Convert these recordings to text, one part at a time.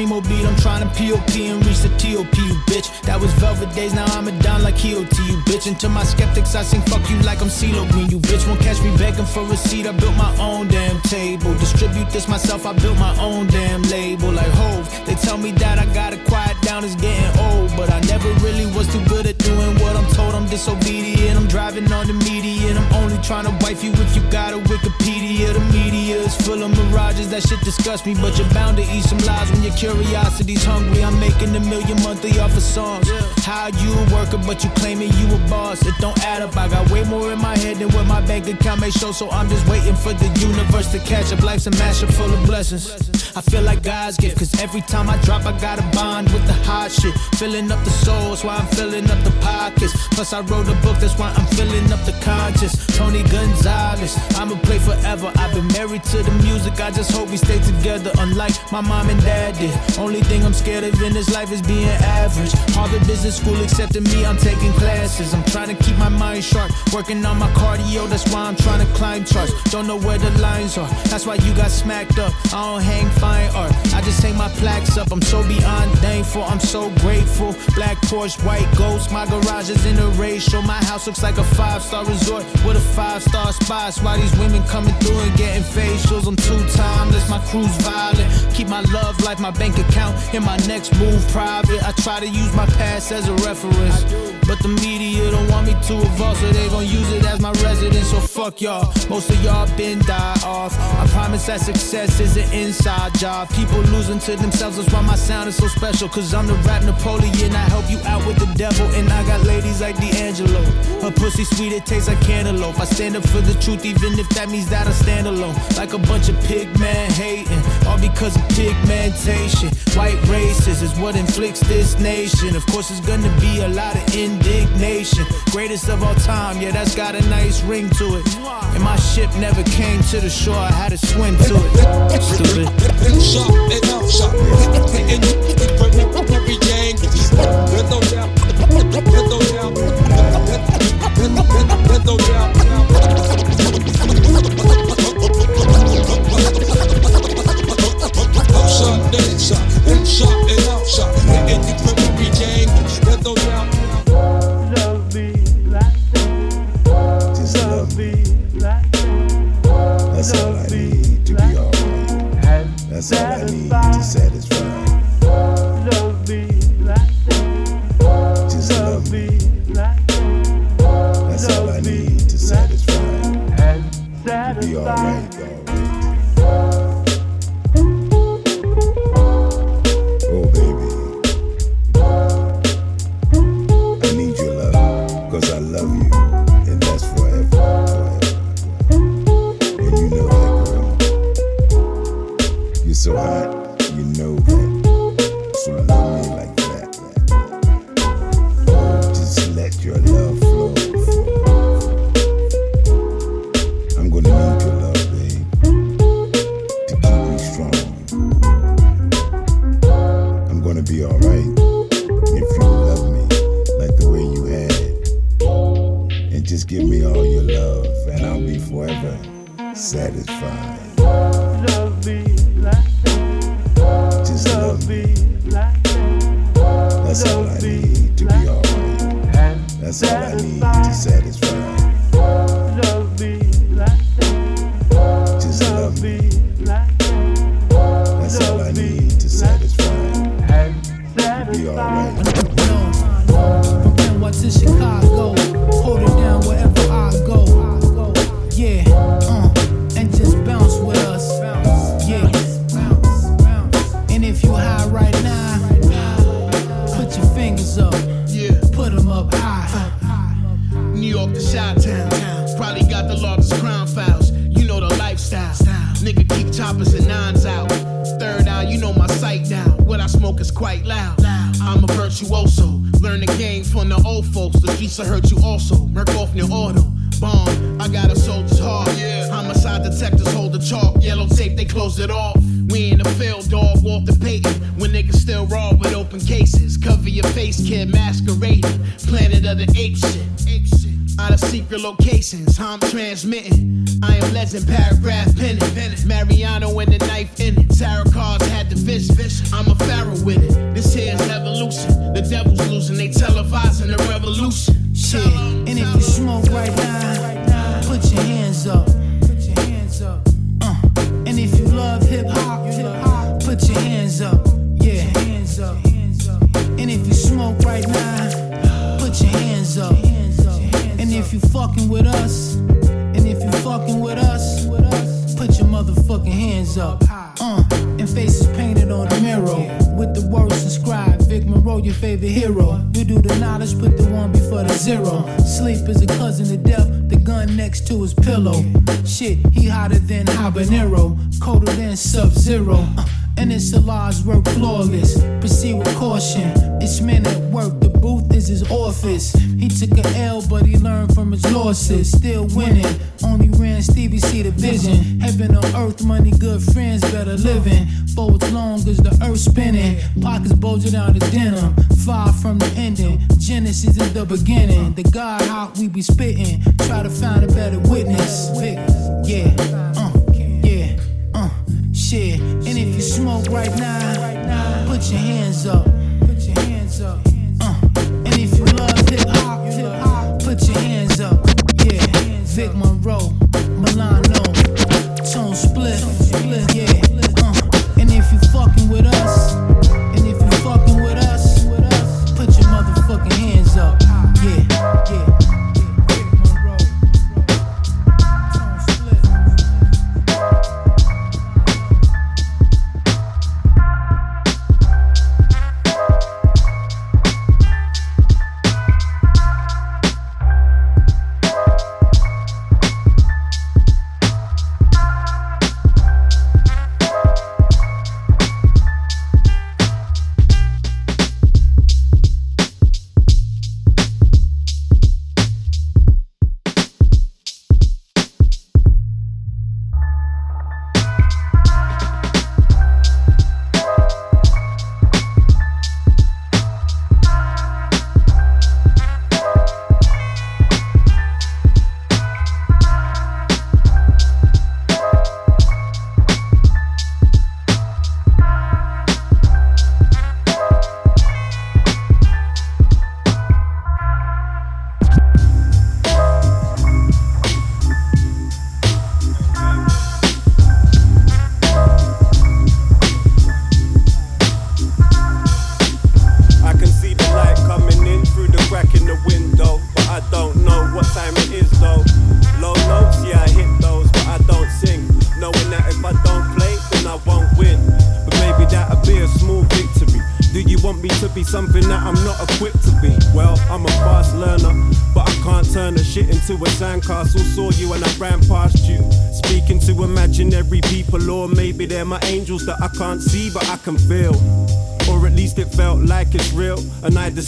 primo beat. I'm trying to POP and reach the TOP, you bitch. That was Velvet Days, now I'm a down like EOT, you bitch. And to my skeptics, I sing fuck you like I'm CeeLo Green. You bitch won't catch me begging for a seat. I built my own damn table. Distribute this myself, I built my own damn label. Like Hove, they tell me that I got a quiet down, it's getting old. But I never really was too good at doing what I'm told. I'm disobedient, I'm driving on the media. And I'm only trying to wife you if you got a Wikipedia. The media is full of mirages, that shit disgusts me. But you're bound to eat some lies when your curiosity's hungry. I'm making a million monthly off of songs. How you a worker, but you claiming you a boss? It don't add up. I got way more in my head than what my bank account may show. So I'm just waiting for the universe to catch up. Life's a mashup full of blessings. I feel like God's gift, cause every time I drop, I got a bond with the hot shit. Filling up the souls while I'm filling up the pockets. Plus, I wrote a book, that's why I'm filling up the conscious. Tony Gonzalez, I'ma play forever. I've been married to the music, I just hope we stay together. Unlike my mom and dad did. Only thing I'm scared of in this life is being average. Harvard Business School accepting me, I'm taking classes. I'm trying to keep my mind sharp, working on my cardio, that's why I'm trying to climb charts. Don't know where the lines are, that's why you got smacked up. I don't hang fine art, I just hang my plaques up. I'm so beyond thankful, I'm so grateful. Black Porsche, white ghost, my garage is in a ratio. My house looks like a five star resort with a five star spot. Why these women coming through and getting facials? I'm too timeless, my crew's violent. Keep my love life, my bank account, and my next move private. I try to use my past as a reference, but the media don't want me to evolve, so they gon' use it as my residence. So fuck y'all, most of y'all been die off. I promise that success is an inside job. People losing to themselves, that's why my sound is so special. Cause I'm the rap Napoleon, I help you out with the devil, and I got ladies like D'Angelo. Her pussy sweet, it tastes like cantaloupe. I stand up for the truth, even if that means that I stand alone. Like a bunch of pig men hating, all because of pigmentation. White races is what inflicts this nation. Of course, it's gonna be a lot of indignation. Greatest of all time, yeah, that's got a nice ring to it. And my ship never came to the shore, I had to swim to it. Stupid. Out shot. You doubt. There's no doubt. Shot, and out shot. Hitting you from every angle. There's no favorite hero. You do the knowledge, put the one before the zero. Sleep is a cousin to death. The gun next to his pillow. Shit, he hotter than habanero, colder than sub zero. Uh, And it's Salah's work flawless. Proceed with caution. It's men at work. The booth is his office. He took a L, but he learned from his losses. Still winning. Only ran Stevie see the vision. Heaven on earth, money, good friends, better living. Forwards long as the earth spinning. Pockets bulging out of denim. Far from the ending. Genesis is the beginning. The God how we be spitting. Try to find a better witness. Yeah. Uh, yeah. Uh, shit. Smoke right now, put your hands up. Put your hands up. Uh, and if you love hip hop, put your hands up. Yeah. Vic Monroe,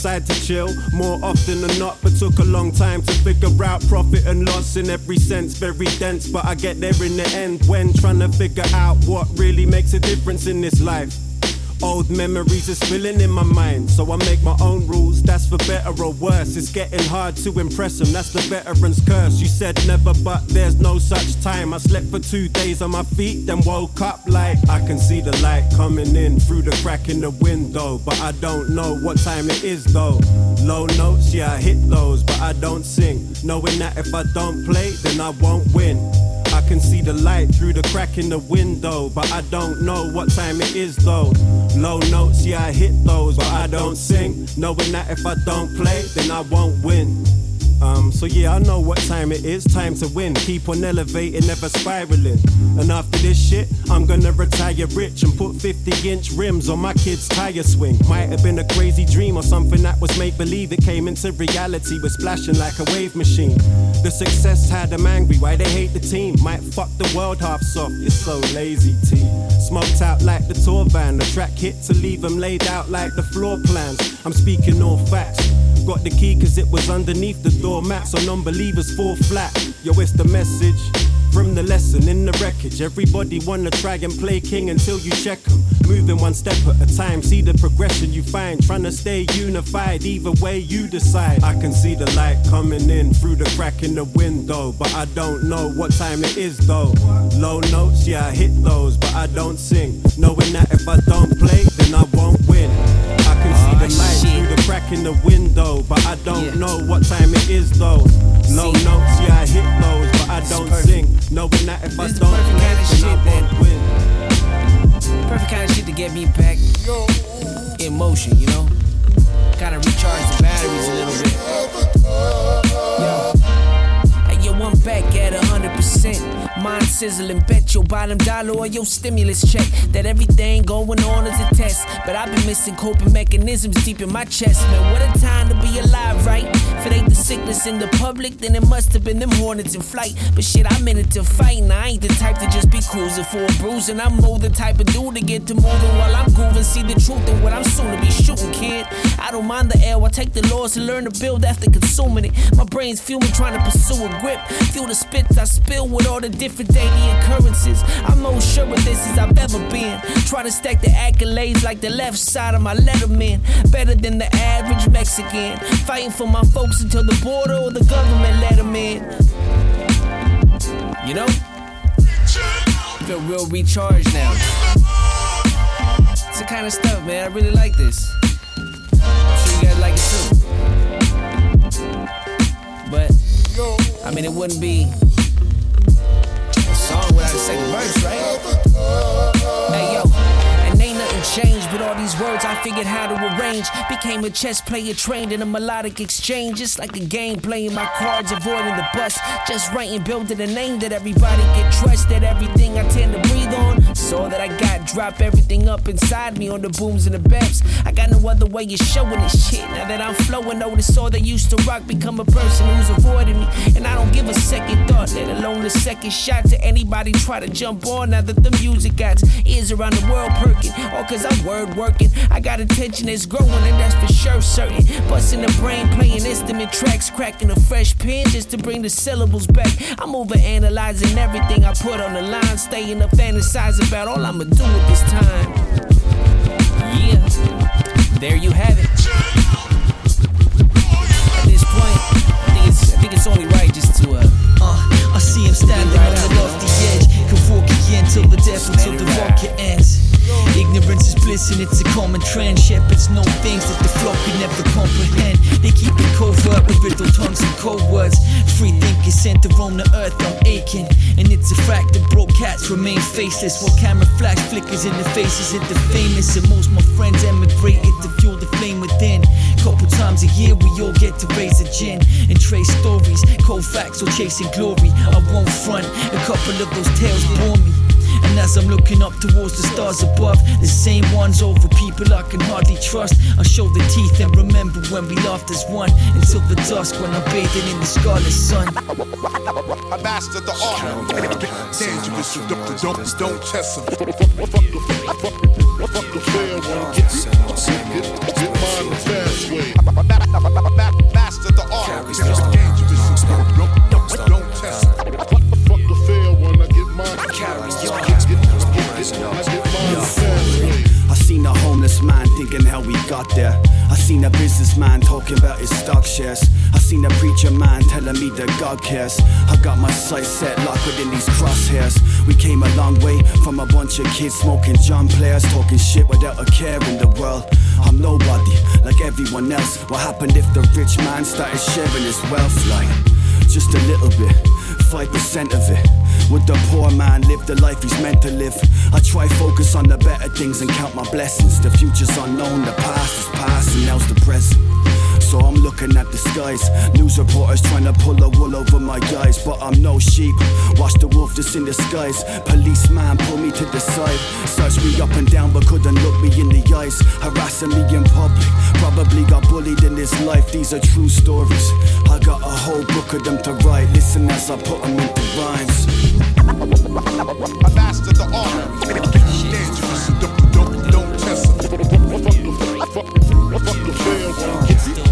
Decided to chill more often than not, but took a long time to figure out profit and loss in every sense. Very dense, but I get there in the end when trying to figure out what really makes a difference in this life. Old memories are spilling in my mind, so I make my own rules. That's for better or worse. It's getting hard to impress them. That's the veteran's curse. You said never, but there's no such time. I slept for two days on my feet, then woke up like I can see the light coming in through the crack in the window, but I don't know what time it is though. Low notes, yeah, I hit those, but I don't sing. Knowing that if I don't play, then I won't win. Can see the light through the crack in the window, but I don't know what time it is though. Low notes, yeah, I hit those, but I don't sing. Knowing that if I don't play, then I won't win. Um, so yeah, I know what time it is. Time to win. Keep on elevating, never spiraling. And after this shit, I'm gonna retire rich and put 50 inch rims on my kid's tire swing. Might have been a crazy dream or something that was make believe. It came into reality, we're splashing like a wave machine. The success had them angry. Why they hate the team? Might fuck the world half soft. You're so lazy, T. Smoked out like the tour van. The track hit to leave them laid out like the floor plans. I'm speaking all facts. Got the key cause it was underneath the doormat, so non-believers fall flat. Yo, it's the message from the lesson in the wreckage. Everybody wanna try and play king until you check 'em. Moving one step at a time, see the progression you find. Trying to stay unified, either way you decide. I can see the light coming in through the crack in the window, but I don't know what time it is though. Low notes, yeah, I hit those, but I don't sing. Knowing that if I don't play, then I won't win. In the window, but I don't Yeah. know what time it is though. Low See. notes, yeah, I hit those, but I don't perfect. sing. Knowing that if I This is the don't perfect kind of then I shit won't win. Perfect kind of shit to get me back in motion, you know? Kind of recharge the batteries a little bit. Yo. Hey, yo, I'm back at 100%. Mind sizzling, bet your bottom dollar or your stimulus check. That everything going on is a test. But I've been missing coping mechanisms deep in my chest, man. What a time to be alive, right? If it ain't the sickness in the public, then it must have been them hornets in flight. But shit, I'm in it to fight, and I ain't the type to just be cruising for a bruise. And I'm more the type of dude to get to moving while I'm grooving. See the truth in what I'm soon to be shooting, kid. I don't mind the L, I take the laws and learn to build after consuming it. My brain's fuming, trying to pursue a grip. Feel the spits I spill with all the different daily occurrences. I'm more sure of this as I've ever been. Try to stack the accolades like the left side of my letterman. Better than the average Mexican. Fighting for my folks until the border or the government let them in. You know? Feel real recharged now. It's the kind of stuff, man. I really like this. I'm sure you guys like it too. But, I mean, it wouldn't be a right? Hey, yo. Changed, but all these words I figured how to arrange. Became a chess player trained in a melodic exchange. Just like a game, playing my cards, avoiding the bust. Just writing, building a name that everybody can trust. That everything I tend to breathe on. So that I got drop everything up inside me on the booms and the beps. I got no other way of showing this shit. Now that I'm flowing, notice all that used to rock become a person who's avoiding me. And I don't give a second thought, let alone a second shot to anybody try to jump on. Now that the music got ears around the world perking, all cause I'm word working. I got attention that's growing, and that's for sure certain. Busting the brain, playing instrument tracks, cracking a fresh pen just to bring the syllables back. I'm over analyzing everything I put on the line, staying up fantasizing about all I'ma do with this time. Yeah, there you have it. At this point, I think it's, I think it's only right just to uh, Uh, I see him standing Right on the lofty edge. Can walk again till the death until the rocket ends. Ignorance is bliss and it's a common trend. Shepherds know things that the flock could never comprehend. They keep it covert with riddle tongues and cold words. Free thinkers sent to roam the earth, I'm aching. And it's a fact that broke cats remain faceless. While camera flash flickers in the faces of the famous. And most my friends emigrated to fuel the flame within. Couple times a year we all get to raise a gin and trace stories. Cold facts or chasing glory. I won't front. A couple of those tales bore me. And as I'm looking up towards the stars above, the same ones over people I can hardly trust. I show the teeth and remember when we laughed as one until the dusk when I'm bathing in the scarlet sun. I mastered the art. Dangerous, so don't, don't, don't test him. Fuck the, fair one. Get mine the fast way. Thinking how we got there. I seen a businessman talking about his stock shares. I seen a preacher man telling me that God cares. I got my sights set locked within these crosshairs. We came a long way from a bunch of kids smoking John players, talking shit without a care in the world. I'm nobody, like everyone else. What happened if the rich man started sharing his wealth? Like, just a little bit, 5% of it. Would the poor man live the life he's meant to live? I try focus on the better things and count my blessings. The future's unknown, the past is past, and now's the present. So I'm looking at the skies. News reporters trying to pull a wool over my eyes, but I'm no sheep. Watch the wolf that's in disguise. Policeman pull me to the side, search me up and down, but couldn't look me in the eyes. Harassing me in public, probably got bullied in this life. These are true stories. I got a whole book of them to write. Listen as I put them into rhymes. I mastered the art. Dangerous, don't, don't, don't test. Fuck fuck, fuck the fair one.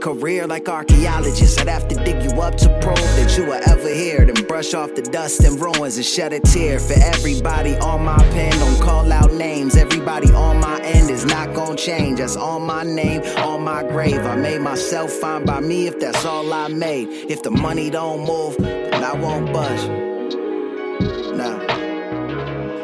Career like archaeologists. I'd have to dig you up to prove that you were ever here. Then brush off the dust and ruins and shed a tear for everybody on my pen. Don't call out names. Everybody on my end is not gonna change. That's on my name, on my grave. I made myself fine by me if that's all I made. If the money don't move, then I won't budge.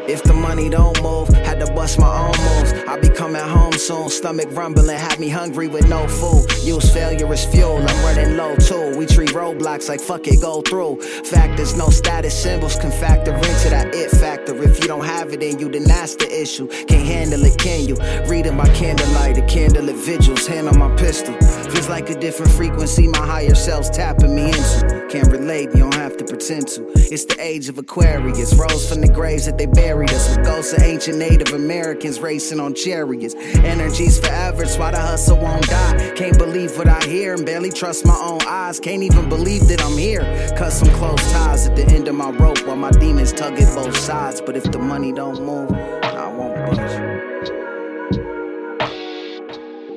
If the money don't move, had to bust my own moves. I'll be coming home soon, stomach rumbling, had me hungry with no food. Use failure as fuel, I'm running low too. We treat roadblocks like fuck it, go through. Factors, no status symbols can factor into that it factor. If you don't have it in you, then that's the issue. Can't handle it, can you? Reading my candlelight, a candle at vigils, hand on my pistol. Feels like a different frequency, my higher self's tapping me into. Can't relate, you don't have to pretend to. It's the age of Aquarius, rose from the graves that they buried us. With ghosts of ancient Native Americans racing on chariots. Energy's forever, it's why the hustle won't die. Can't believe what I hear and barely trust my own eyes. Can't even believe that I'm here. Cut some close ties at the end of my rope while my demons tug at both sides. But if the money don't move, I won't budge.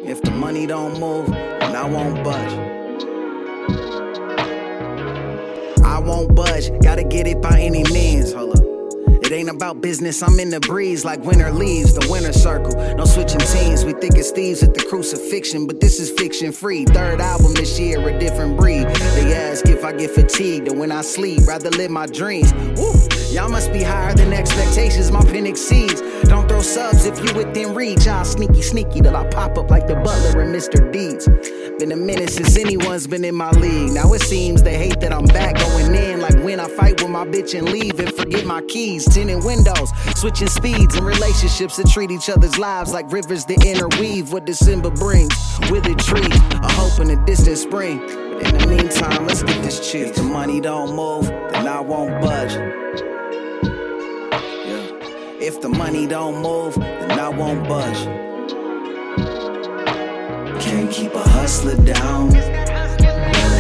If the money don't move, then I won't budge. I won't budge, gotta get it by any means. Hold up. It ain't about business, I'm in the breeze like winter leaves, the winter circle. No switching teams, we think it's thieves at the crucifixion, but this is fiction free. Third album this year, a different breed. They ask if I get fatigued and when I sleep, rather live my dreams. Woo! Y'all must be higher than expectations, my pen exceeds. Don't throw subs if you within reach. I'll sneaky, sneaky till I pop up like the butler and Mr. Deeds. Been a minute since anyone's been in my league. Now it seems they hate that I'm back going in. Like when I fight with my bitch and leave and forget my keys. Tinted windows, switching speeds and relationships that treat each other's lives like rivers that interweave what December brings. Withered trees, a hope in a distant spring. In the meantime, let's get this chick. If the money don't move, then I won't budge. If the money don't move, then I won't budge. Can't keep a hustler down.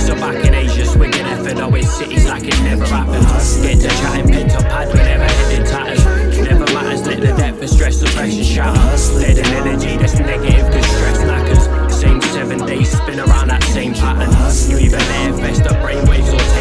So back in Asia, swinging effort, always cities like it never happened. Get to chatting, pent up pad whenever head in tatters. Never matters, let the depth of stress, the pressure shatter. Let an energy that's negative, cause stress knackers. Same seven days, spin around that same pattern. You either it fester brainwaves or take.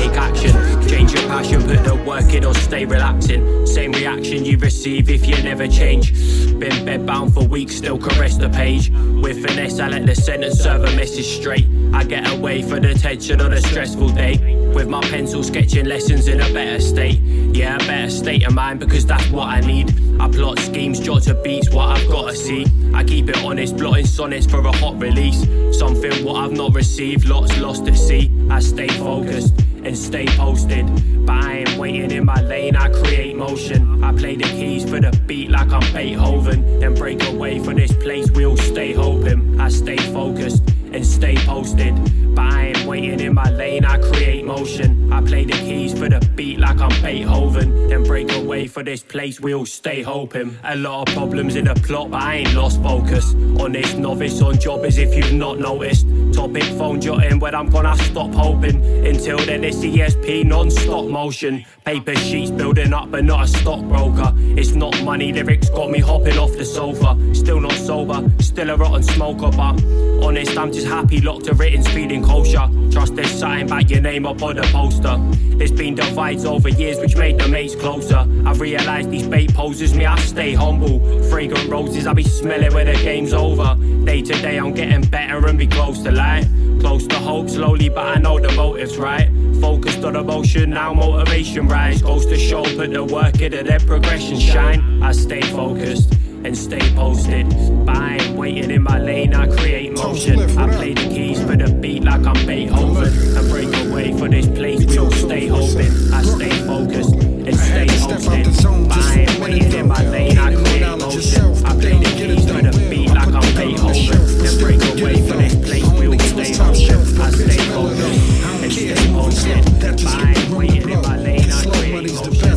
Change your passion, put the work in or stay relaxing. Same reaction you receive if you never change. Been bedbound for weeks, still caress the page. With finesse, I let the sentence serve a message straight. I get away for the tension on a stressful day. With my pencil sketching lessons in a better state. Yeah, a better state of mind because that's what I need. I plot schemes, jot to beats, what I've gotta see. I keep it honest, blotting sonnets for a hot release. Something what I've not received, lots lost at sea. I stay focused and stay posted. But I ain't waiting in my lane, I create motion. I play the keys for the beat like I'm Beethoven. Then break away for this place, we'll stay hoping. I stay focused and stay posted. But I ain't waiting in my lane, I create motion. I play the keys for the beat like I'm Beethoven. Then break away for this place, we'll stay hoping. A lot of problems in the plot, but I ain't lost focus. On this novice on job as if you've not noticed. Topic phone jotting when I'm gonna stop hoping. Until then, it's ESP non stop motion. Paper sheets building up, but not a stockbroker. It's not money, lyrics got me hopping off the sofa. Still not sober, still a rotten smoker, but honest, I'm just happy locked to written, feeling kosher. Trust there's something about your name up on the poster. There's been divides over years which made the mates closer. I've realised these bait poses me, I stay humble. Fragrant roses, I be smelling when the game's over. Day to day, I'm getting better and be close to light. Close to hope, slowly, but I know the motive's right. Focused on emotion, now motivation rise. Goes to show, put the work into their progression shine. I stay focused and stay posted. I am waiting in my lane, I create motion. I play the keys for the beat like I'm Beethoven. And break away for this place, we all stay open. I stay focused and stay hosted. But I ain't waiting in my lane, I create motion. I play the keys for the beat like I'm Beethoven. And break away for this place, we all stay open. I stay focused and stay hosted. But I ain't waiting in my lane, I create motion.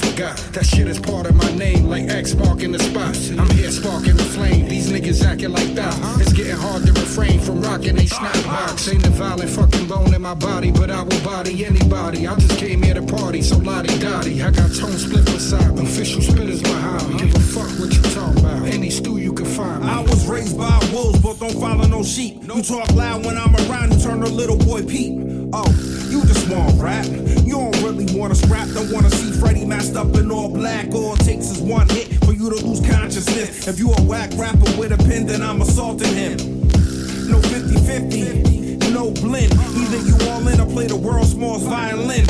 Forgot. That shit is part of my name, like X marking the spot. I'm here sparking the flame. These niggas acting like that. It's getting hard to refrain from rocking a snapbox. Ain't a violent fucking bone in my body, but I will body anybody. I just came here to party, so lottie dottie. I got tone split beside me. Official spitters behind me. Give a fuck what you talking about. Any stew you can find me. I was raised by wolves, but don't follow no sheep. You talk loud when I'm around, you turn a little boy peep. Oh, you just want rap. You don't wanna scrap, don't wanna see Freddy masked up in all black. All it takes is one hit for you to lose consciousness. If you a whack rapper with a pen, then I'm assaulting him. No 50 50, no blend. Either you all in or play the world's smallest violin.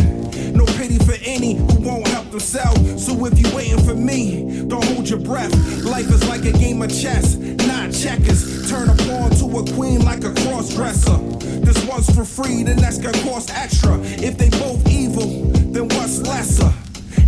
No pity for any who won't help themselves. So if you waiting for me, don't hold your breath. Life is like a game of chess, not checkers. Turn a pawn to a queen like a cross dresser. This one's for free, the next gonna cost extra. If they both evil, then what's lesser?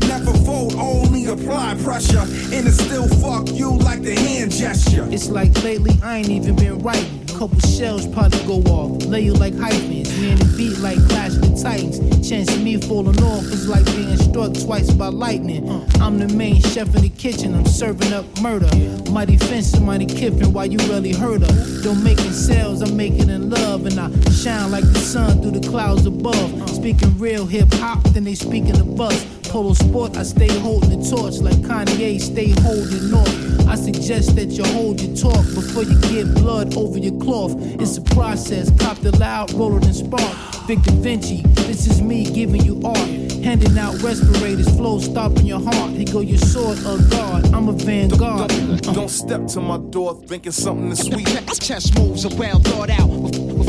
Never fold, only apply pressure. And it still fuck you like the hand gesture. It's like lately I ain't even been writing. Couple shells probably go off. Lay you like hyphens. Me and beat like Clash of the Titans. Chance of me falling off is like being struck twice by lightning. Uh, I'm the main chef in the kitchen. I'm serving up murder. Mighty fence, somebody kipping why you really hurt her. Don't making sales, I'm making in love. And I shine like the sun through the clouds above. Speaking real hip hop, then they speaking the buzz. Polo sport, I stay holding the torch like Kanye, stay holding north. I suggest that you hold your talk before you get blood over your cloth. It's a process, cop the loud, roller and spark. Vic Da Vinci, this is me giving you art. Handing out respirators, flow stopping your heart. Here go your sword of God, I'm a vanguard. Don't step to my door thinking something is sweet. Chess moves are well thought out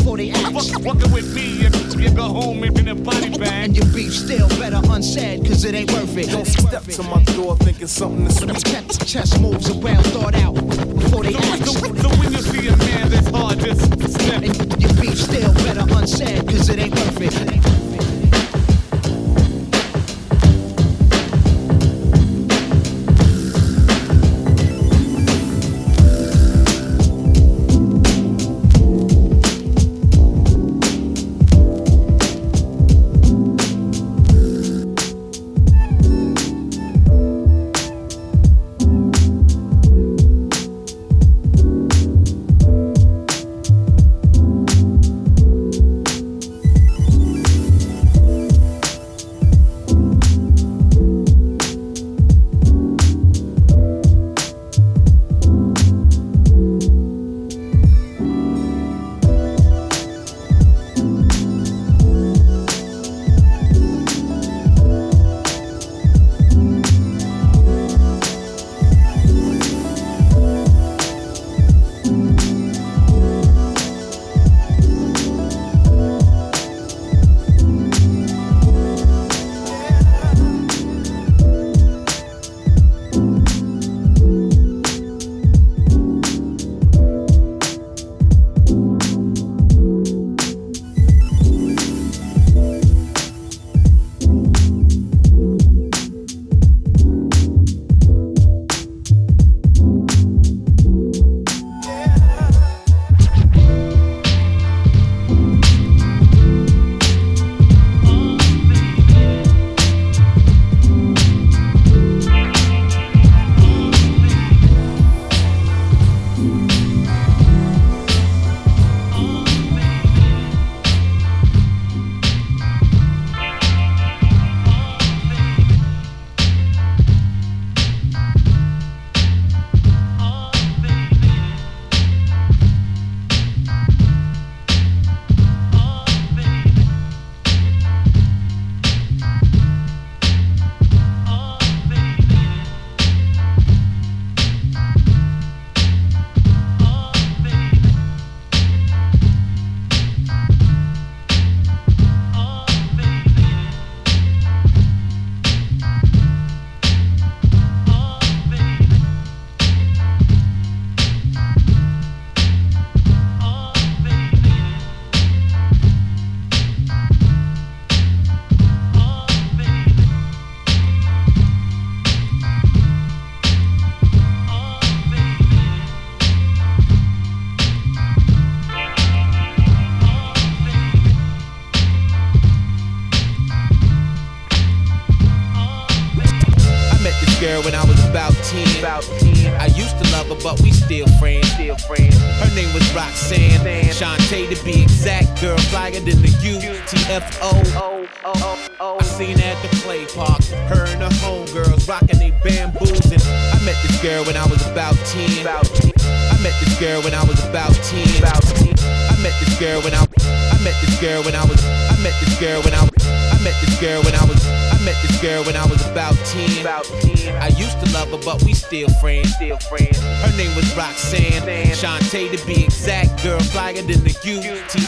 before they act. Walking with me, you, you go home in a body bag. And your beef still better unsaid, cause it ain't worth it. Don't step to my door thinking something is sweet. Chess, chess moves are well thought out before they act. So, so when you see a man that's hard, just step. And your beef still better unsaid, cause it ain't worth it.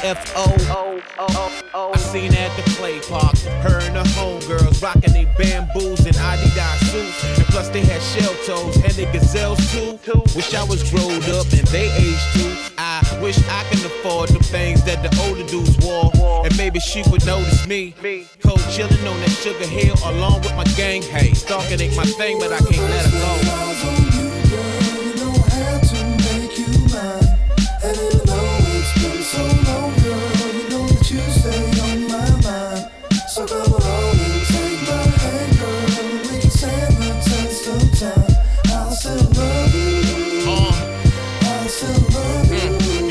I seen her at the play park. Her and her homegirls rocking they bamboos and Adidas suits. And plus they had shell toes and they gazelles too. Wish I was growed up and they aged too. I wish I can afford the things that the older dudes wore. And maybe she would notice me. Cold chillin' on that sugar hill along with my gang. Hey, stalking ain't my thing, but I can't Mm,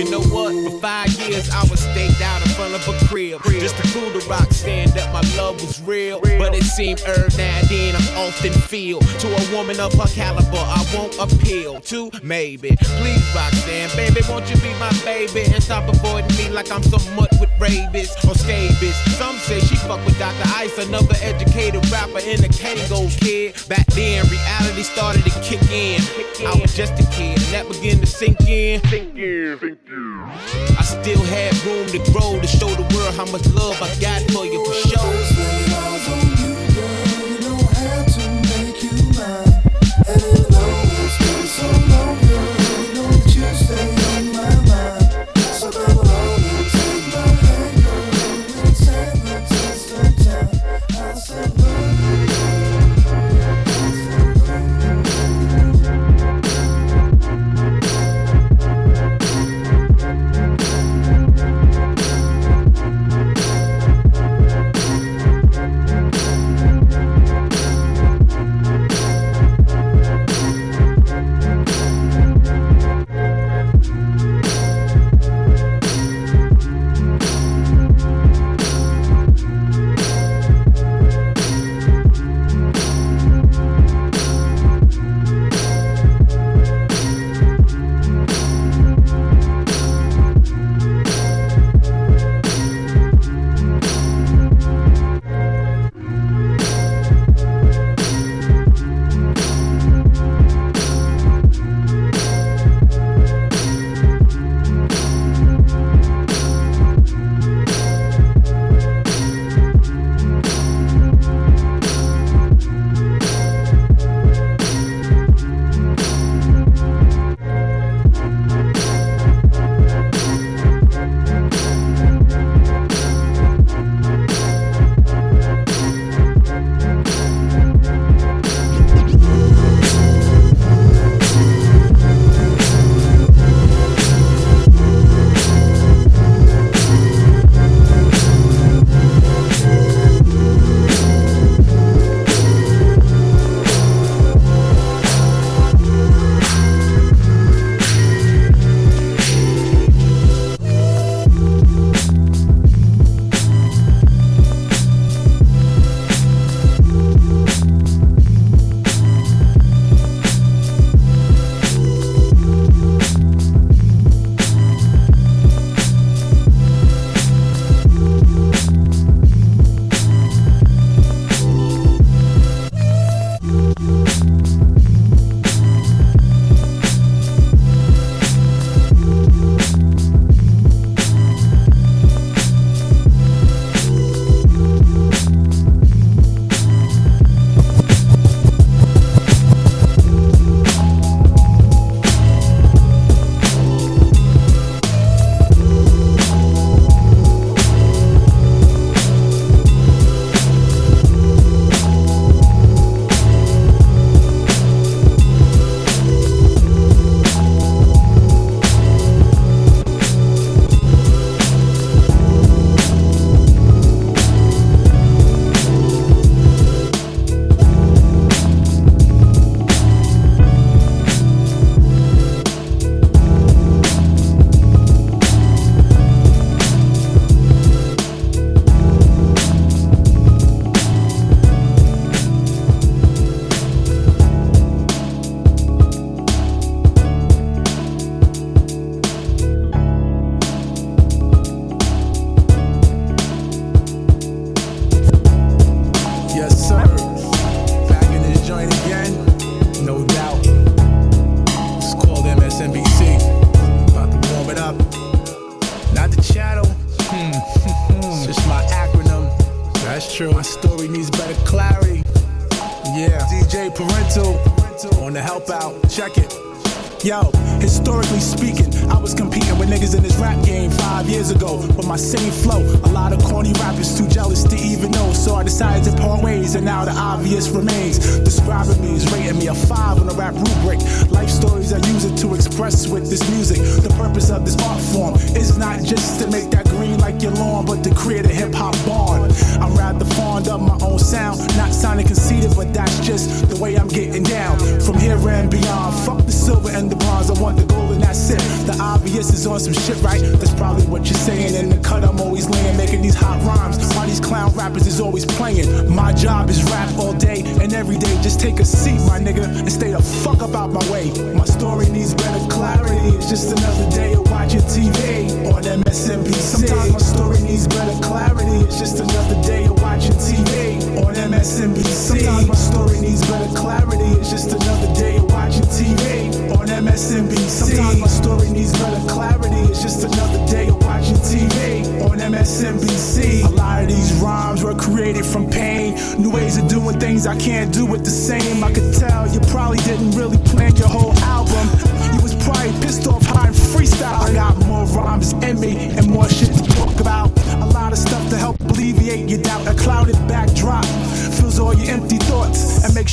You know what? For five years I was staked out in front of a crib just to prove to stand that my love was real. But it seemed every now and then I often feel to a woman of her caliber I won't appeal to. Maybe, please Roxanne, baby, won't you be my baby and stop avoiding me like I'm some mutt with rabies or scabies? Some say she fuck with Dr. Ice, another educated rapper in the Kangol kid. Back then, reality started to kick in. I was just a kid, and that began to sink in. Sink in, sink in. I still had room to grow to show the world how much love I got for you for sure.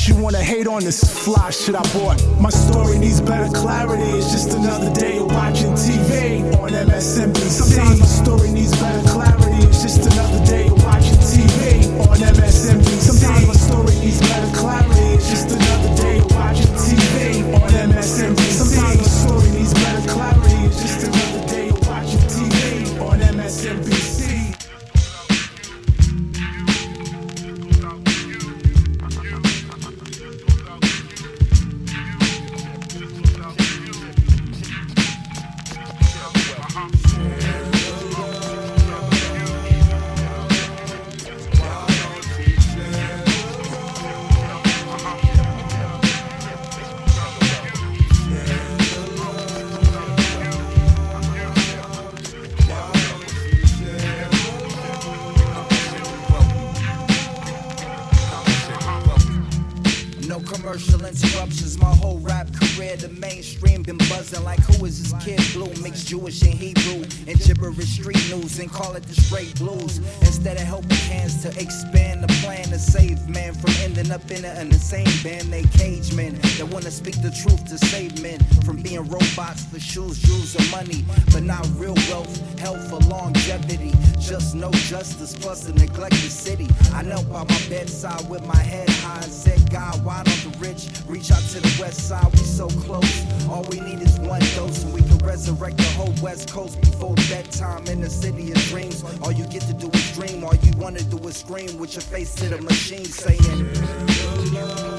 You wanna hate on this fly shit I bought. My story needs better clarity. It's just another day of watching TV on MSNBC. Sometimes my story needs better clarity. Machine, saying.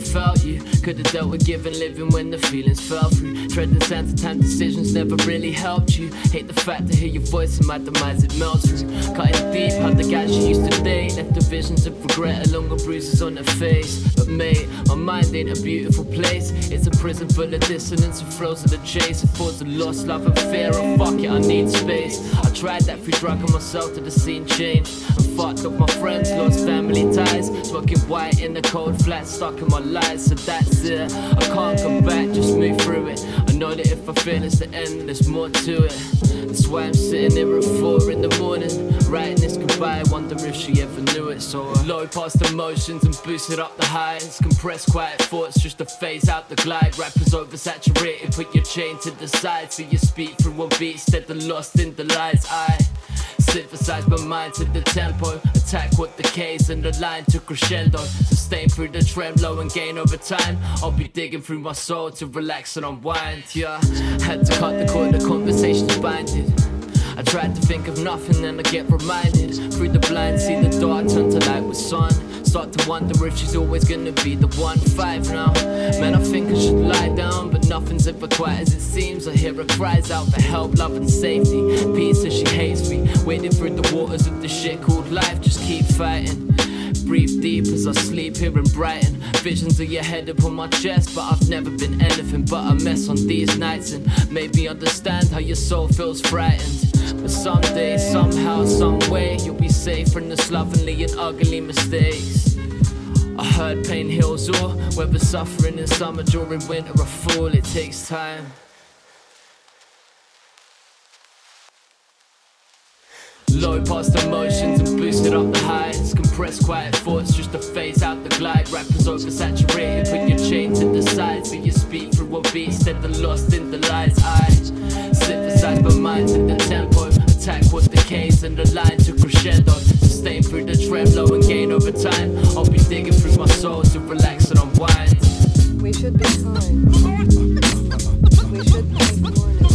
Felt you. Could have dealt with giving living when the feelings fell through. Treading sands of time decisions never really helped you. Hate the fact to hear your voice in my demise, it melts through. Cutting deep, how the guys you used to date left the visions of regret along with bruises on their face. But mate, my mind ain't a beautiful place. It's a prison full of dissonance and throws of the chase. It falls of lost love and fear. Oh fuck it, I need space. I tried that free through drugging myself to the scene changed. Fucked up my friends, lost family ties. Smoking white in the cold flat, stuck in my lies. So that's it. I can't come back, just move through it. I know that if I feel it's the end, there's more to it. That's why I'm sitting here at four in the morning, writing this goodbye. Wonder if she ever knew it. So I low past emotions and boosted up the highs. Compress quiet thoughts just to phase out the glide. Rappers oversaturated, put your chain to the side. So you speak through one beat instead of lost in the lies. I synthesize my mind to the tempo. Attack with the case and the line to crescendo. Sustain through the tremolo and gain over time. I'll be digging through my soul to relax and unwind. Yeah, had to cut the cord, the conversation's binding. I tried to think of nothing, then I get reminded. Through the blind, see the dark turn to light with sun. Start to wonder if she's always gonna be the one. Five now, man, I think I should lie down, but nothing's ever quite as it seems. I hear her cries out for help, love, and safety. Peace says she hates me. Wading through the waters of the shit called life, just keep fighting. Breathe deep as I sleep here in Brighton. Visions of your head upon my chest, but I've never been anything but a mess on these nights. And made me understand how your soul feels frightened. But someday, somehow, some way, you'll be safe from the slovenly and ugly mistakes. I heard pain heals all, whether suffering in summer, during winter, or fall, it takes time. Low past emotions and boosted up the highs. Compressed quiet thoughts just to phase out the glide. Rappers oversaturated, put your chain to the sides. But you speak through one beat, instead the lost in the lies. Eyes synthesize my mind to the tempo. Attack what decays and the line to crescendo. Sustain through the tremolo and gain over time. I'll be digging through my soul to relax and unwind. We should be kind. We should pray for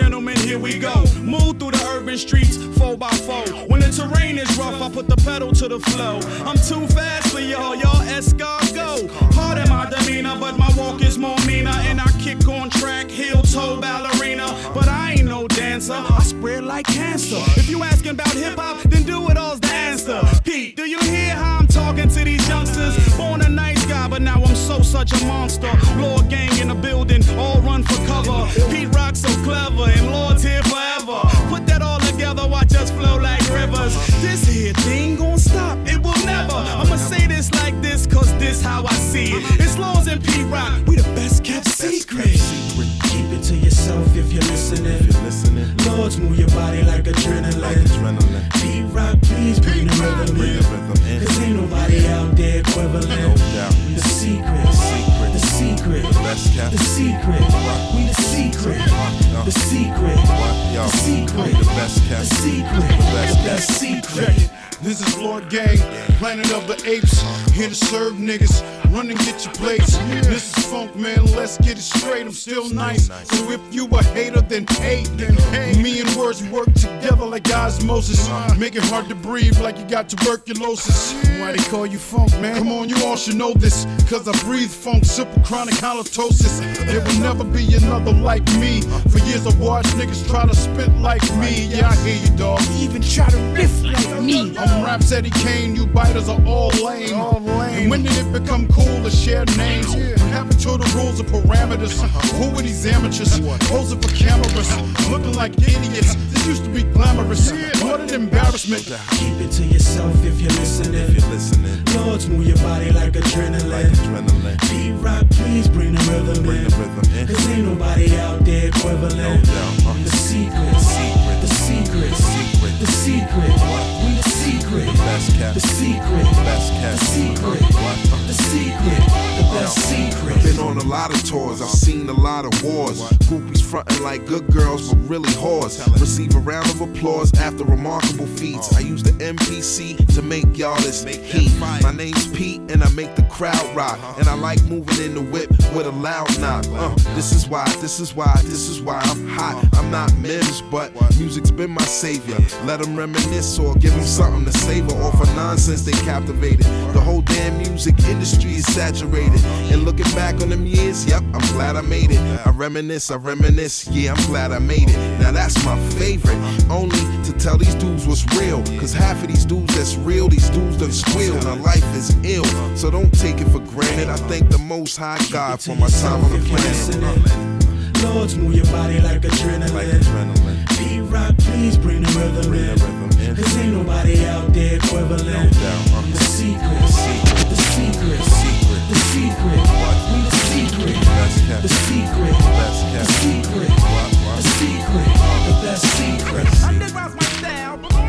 gentlemen, here we go. Move through the urban streets, four by four. When the terrain is rough, I put the pedal to the flow. I'm too fast for y'all, y'all escargot. Hard in my demeanor, but my walk is more meaner. And I kick on track, heel toe ballerina. But I ain't no dancer, I spread like cancer. If you asking about hip hop, then do it all's the answer. Pete, do you hear how I'm talking to these youngsters? Born a nice guy, but now I'm so such a monster. Lord gang in the building, all run for cover. Pete Rock so clever, and Lord's here forever. Put that all together, watch us flow like serve niggas, run and get your plates. This is Funk Man, let's get it straight. I'm still nice. So if you a hater, then hate. Then hate. Me and words work together like osmosis. Make it hard to breathe like you got tuberculosis. Why they call you Funk Man? Come on, you all should know this. Cause I breathe funk, simple chronic halitosis. There will never be another like me. For years I watched niggas try to spit like me. Yeah, I hear you, dog. Even try to riff like me. I'm Rhapsody Kane, you biters are all lame. All lame. And when did it become cool to share names? What happened to the rules and parameters? Uh-huh. Who are these amateurs? Posing for cameras, looking like idiots. This used to be glamorous. What an embarrassment. Keep it to yourself if you're listening. If you're listening. Lords move your body like adrenaline. adrenaline. Pete Rock, please bring the rhythm in. Cause ain't nobody out there equivalent. The secret, the secret, secret, the secret, secret, the secret. What? We the secret, the best kept, the secret, the best kept, the secret, the secret, the secret. Been on a lot of tours, I've seen a lot of wars. Groupies frontin' like good girls, but really whores. Receive a round of applause after remarkable feats. I use the MPC to make y'all this heat. My name's Pete, and I make the crowd rock. And I like moving in the whip with a loud knock. Uh, this is why, this is why, this is why I'm hot. I'm not Mims, but music's been my savior. Let them reminisce or give them something to savor off of nonsense they captivated. The whole damn music industry is saturated. And looking back on them years, yep, I'm glad I made it. I reminisce, I reminisce, yeah, I'm glad I made it. Now that's my favorite. Only to tell these dudes what's real. Cause half of these dudes that's real, these dudes done squeal. Now life is ill, so don't take it for granted. I thank the most high God for my time on the planet. Lords move your body like adrenaline. Pete Rock, please bring the rhythm in. Cause ain't nobody out there equivalent. The secret, the secret, the secret, the secret. We the secret, the secret, the secret, the secret, the best secret. Underground's my style.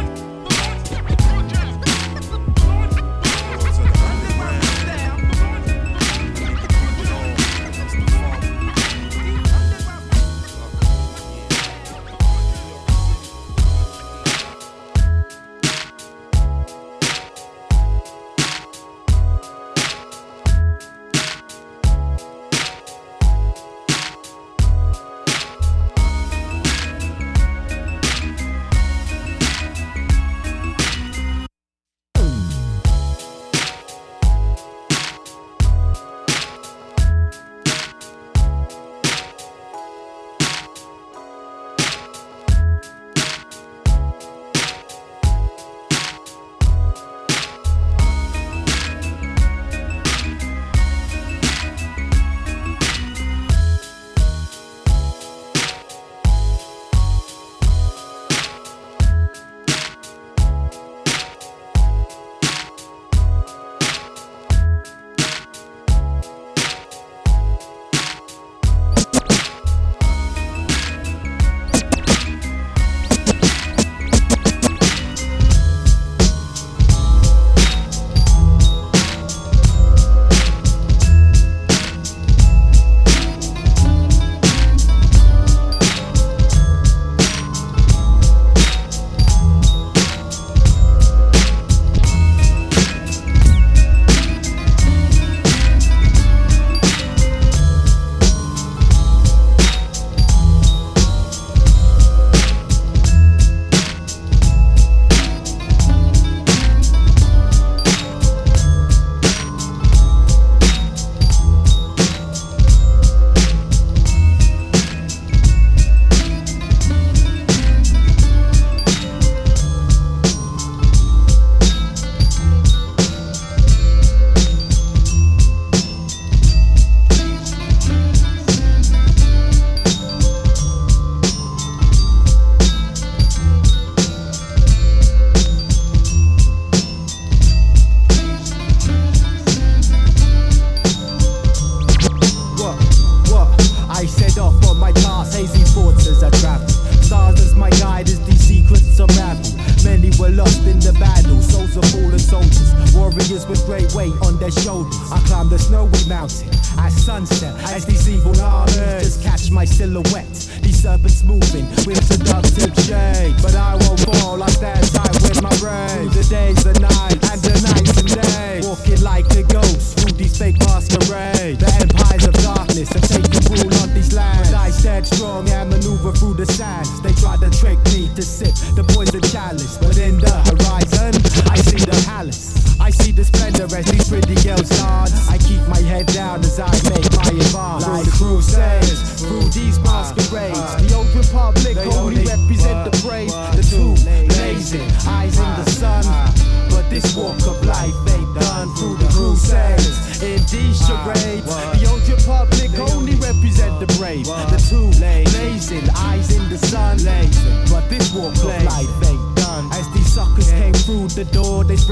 To sip the poison chalice, but in the horizon, I see the palace. I see the splendor as these pretty girls dance. I keep my head down as I make my advance. Like the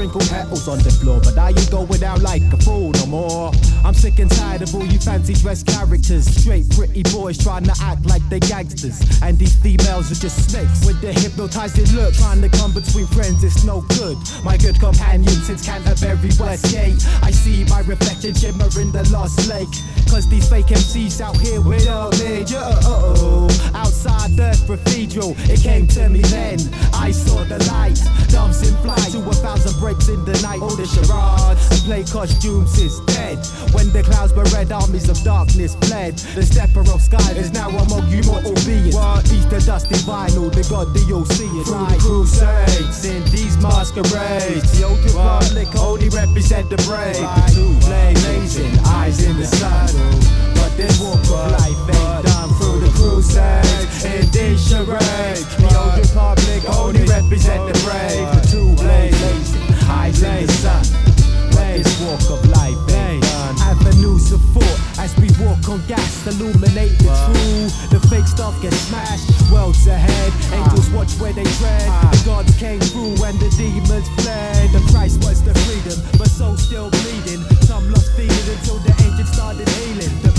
sprinkled petals on the floor. But I ain't going out like a fool no more. I'm sick and tired of all you fancy dress characters. Straight pretty boys trying to act like they gangsters. And these females are just snakes with their hypnotizing look. Trying to come between friends, it's no good. My good companion since Canterbury Westgate. I see my reflection shimmer in the lost lake. Cause these fake MCs out here without me. Yeah, oh. Outside the cathedral, it came to me then. I saw the light. Doves in flight to a thousand in the night. All the charades and play costumes is dead. When the clouds were red, armies of darkness fled. The stepper of sky is now among you mortal beings. Beats the dusty vinyl, the god the you'll see it. Through the crusades, in these masquerades. The old republic only represent the brave. The two blazing, eyes in the sun. But this walk of life ain't done through the crusades. In these charades, the old republic only represent the brave. The two blazing, eyes in the sun. But this walk of life ain't done. Avenues of thought as we walk on gas, illuminate the true. The fake stuff gets smashed. Worlds ahead, ah. angels watch where they tread. Ah. The gods came through and the demons fled. The price was the freedom, but soul still bleeding. Some lost feeling until the ancients started healing. The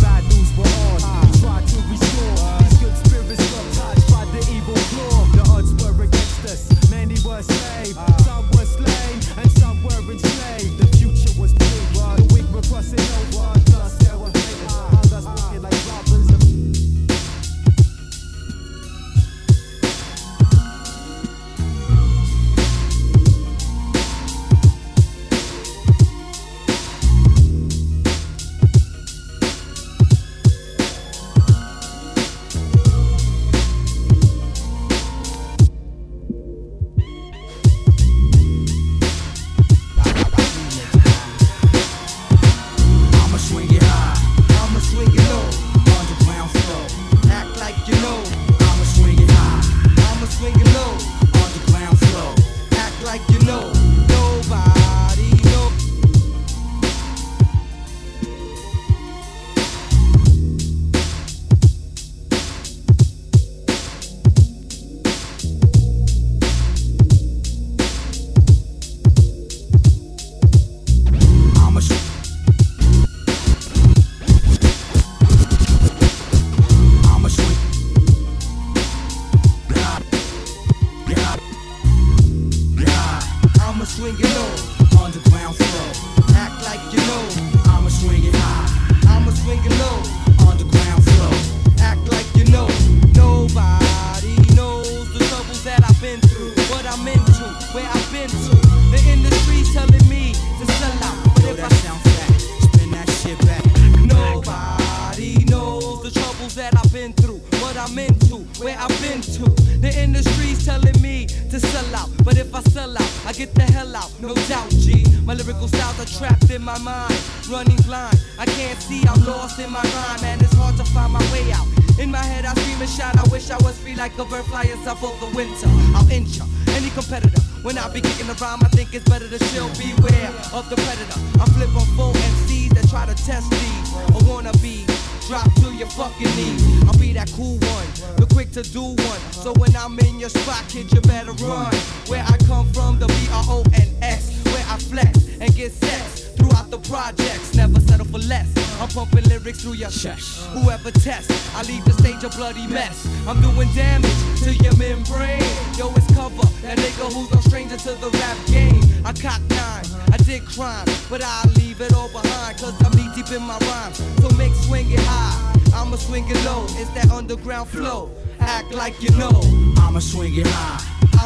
My lyrical styles are trapped in my mind, running blind. I can't see, I'm lost in my rhyme, and it's hard to find my way out. In my head, I scream and shout. I wish I was free like a bird flying south the winter. I'll injure any competitor. When I be kicking the rhyme, I think it's better to chill. Beware of the predator. I flip on full MCs that try to test these or wanna be. Drop to your fucking knees. I'll be that cool one, the quick to do one. So when I'm in your spot, kid, you better run. Where I come from, the B R O N S. Where I flex and get sex throughout the projects. Never settle for less. I'm pumping lyrics through your chest. Whoever tests, I leave the stage a bloody mess. I'm doing damage to your membrane. Yo, it's cover that nigga who's no stranger to the rap game. I cock nine, I commit crime. But I leave it all behind, cause I'm knee deep in my rhymes. So make swing it high, I'ma swing it low. It's that underground flow. Act like you know. I'ma swing it high,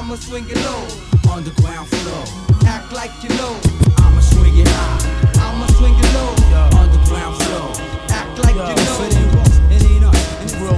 I'ma swing it low. underground flow. Act like you know. I'ma swing it high, I'ma swing it low. underground flow. Act like Yo, you know. fit in, it ain't us, it's real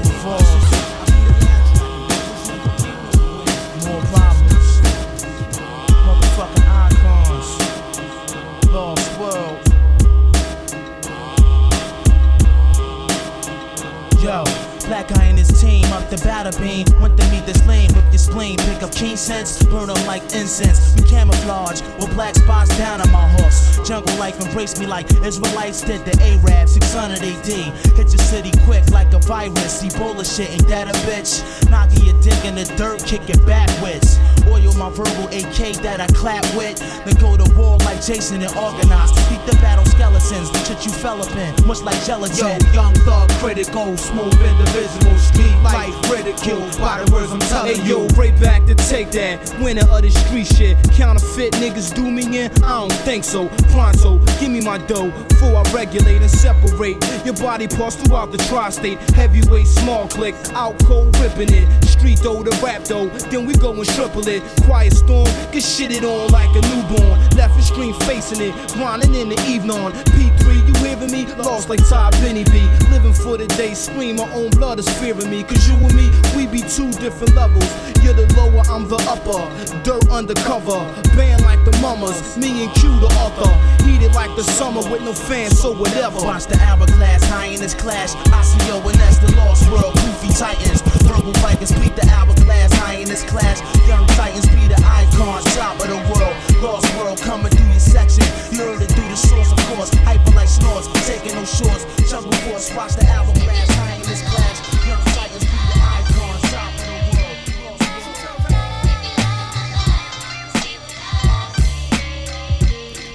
up the batter beam. Went to meet this lane with your spleen. Pick up keen sense, burn them like incense. We camouflage with black spots down on my horse. Jungle life embraced me like Israelites did the Arab 600 AD. Hit your city quick like a virus. Ebola shit, ain't that a bitch? Knocking your dick in the dirt, kick it backwards. Oil my verbal AK that I clap with. Then go to war like Jason and organize. Beat the battle skeletons, the shit you fell up in, much like gelatin. Yo, young thug, critical, smooth, indivisible, street life, ridiculed by the words I'm telling Hey, you. yo, break back to take that. Winner of the street shit. Counterfeit niggas do me in? I don't think so. Pronto, give me my dough before I regulate and separate your body parts throughout the tri state. Heavyweight, small click, out cold, ripping it. Street though, the rap though, then we go and triple it. Quiet storm, get shitted on like a newborn. Left extreme facing it, grinding in the evening. P3, you hearing me? Lost like Ty Benny B. Living for the day, scream my own blood is fearing me. Cause you and me, we be two different levels. You're the lower, I'm the upper. Dirt undercover, band like the mamas. Me and Q the author. Heated like the summer with no fans, so whatever. Watch the hourglass, high in this clash. ICO and that's the lost world. Goofy titans, verbal vikings beat the hourglass, this clash. Young titans be the icons, top of the world. Lost world coming through your section. You heard it through the source, of course. Hyper like snorts, taking no shorts. Jungle force, watch the hourglass, this clash.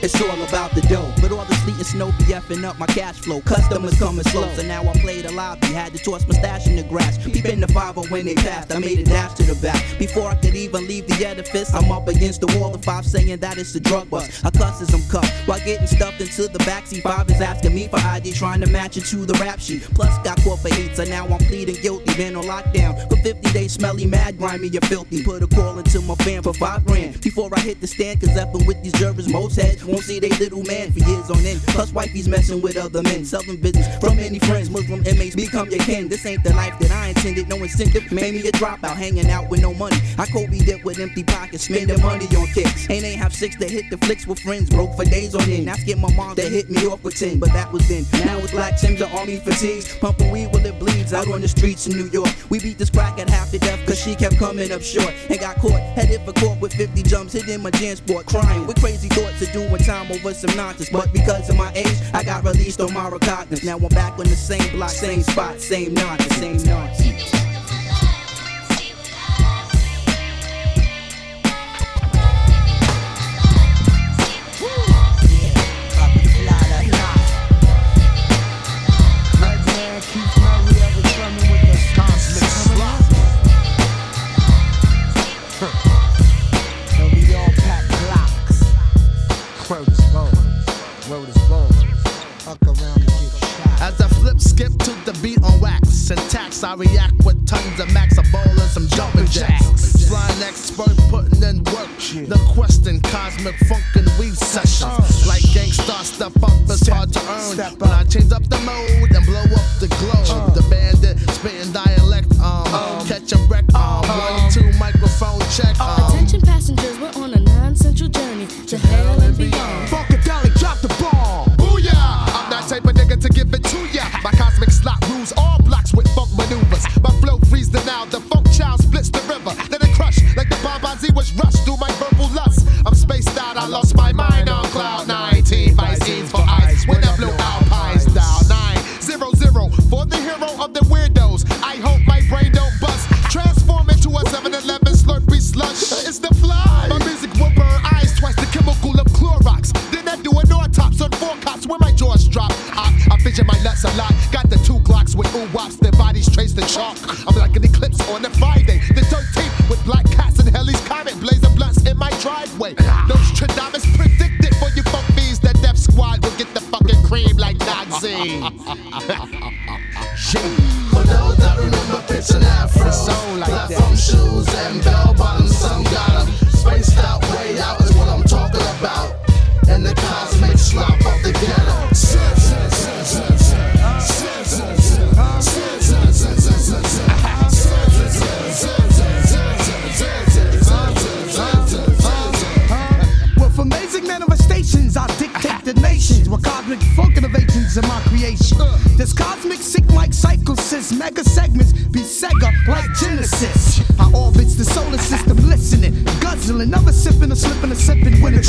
It's all about the dough, but all the sleet and snow be effing up my cash flow. Customers coming slow, so now I play the lobby. Had to toss my stash in the grass. Peep in the 5 when they passed, I made a dash to the back. Before I could even leave the edifice, I'm up against the wall. The five saying that it's a drug bust. I cuss as I'm cuffed while getting stuffed into the backseat. Five is asking me for ID, trying to match it to the rap sheet. Plus got caught for eight, so now I'm pleading guilty. Been on lockdown for 50 days, smelly, mad, grimy, and filthy. Put a call into my fan for five grand before I hit the stand. Cause effing with these jurors, most heads won't see they little man for years on end. Plus wifey's messing with other men, selling business from any friends. Muslim inmates become your kin. This ain't the life that I intended. No incentive made me a dropout, hanging out with no money. I Kobe dip with empty pockets, spending money on kicks. Ain't ain't have six to hit the flicks with friends, broke for days on end. That's get my mom that hit me off with ten, but that was then. Now it's black Tims and army fatigues, pumping weed while it bleeds out on the streets in New York. We beat this crack at half to death cause she kept coming up short and got caught. Headed for court with 50 jumps, hitting my jam sport, crying with crazy thoughts of doing time over some nonsense. But because of my age, I got released on my recognizance. Now I'm back on the same block, same spot, same nonsense, same nonsense. I react with tons of max. A ball and some jumping jacks. Flying expert, putting in work. No question, cosmic funk and weed sessions. way. Nostradamus predicted for you funk bees that Death Squad will get the fucking cream like Nazi. Shit. For those that remember like platform that. shoes. Sipping when the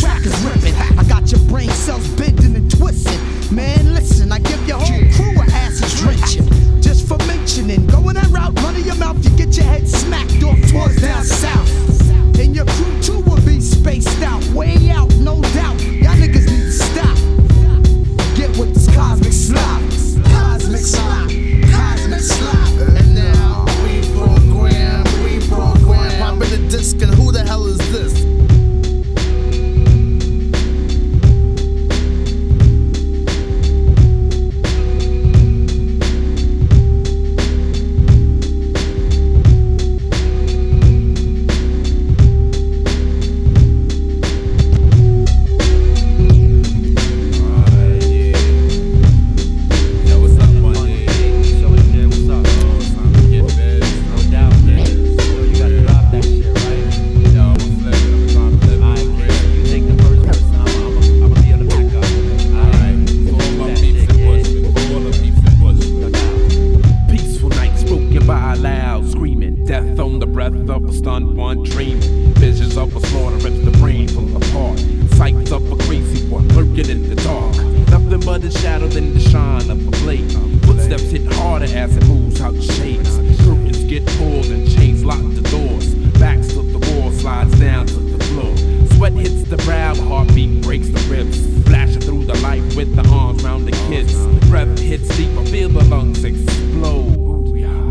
a loud screaming. Death on the breath of a stunned one dreaming. Visions of a slaughter rips the brain full apart. Sights of a crazy one lurking in the dark. Nothing but a shadow than the shine of a blade. Footsteps hit harder as it moves out the shades. Curtains get pulled and chains lock the doors. Backs to the wall slides down to the floor. Sweat hits the brow, heartbeat breaks the ribs. Flashing through the light with the arms round the kids. Breath hits deeper, feel the lungs explode.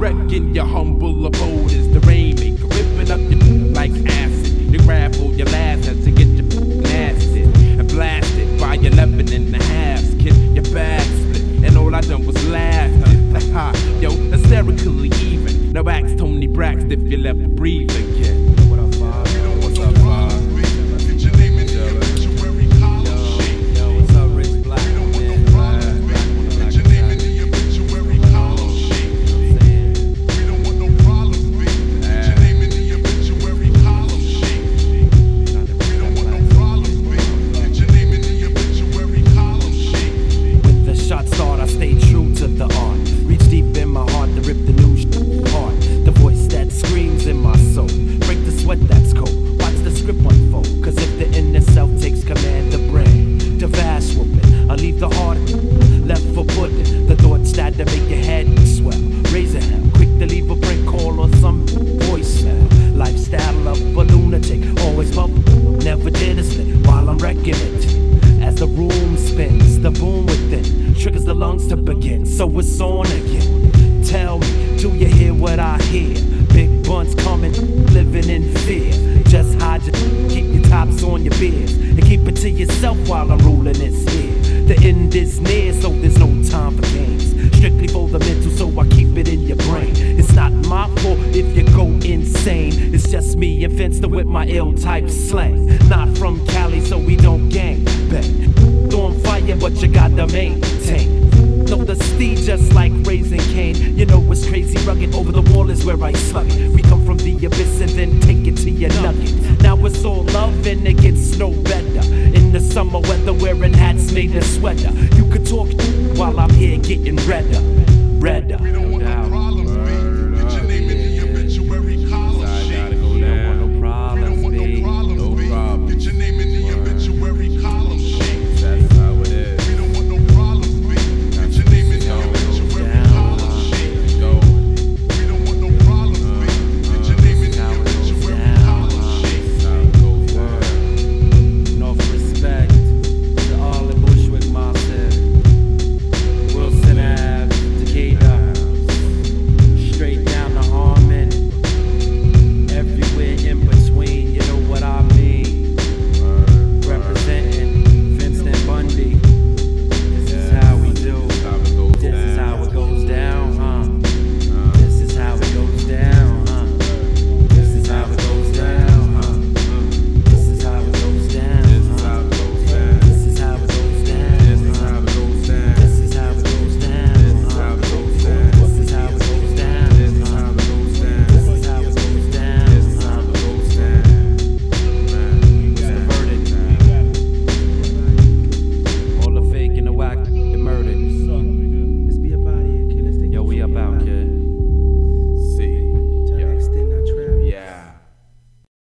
Wrecking your humble abode is the rainmaker, ripping up your like acid. You grab your last as to get your blasted and blasted by your 11 and a half. Kid, your back split, and all I done was laugh. Yo, hysterically even. Now ask Tony Brax if you left breathe again. End is near, so there's no time for games. Strictly for the mental, so I keep it in your brain. It's not my fault if you go insane. It's just me and Finster with my ill type slang. Not from Cali, so we don't gang bang. On fire, but you gotta maintain. Just like raising Cain. You know it's crazy, rugged over the wall is where I slug it. We come from the abyss and then take it to your nugget. Now it's all love and it gets no better. In the summer weather, wearing hats made of sweater. You could talk while I'm here getting redder, redder.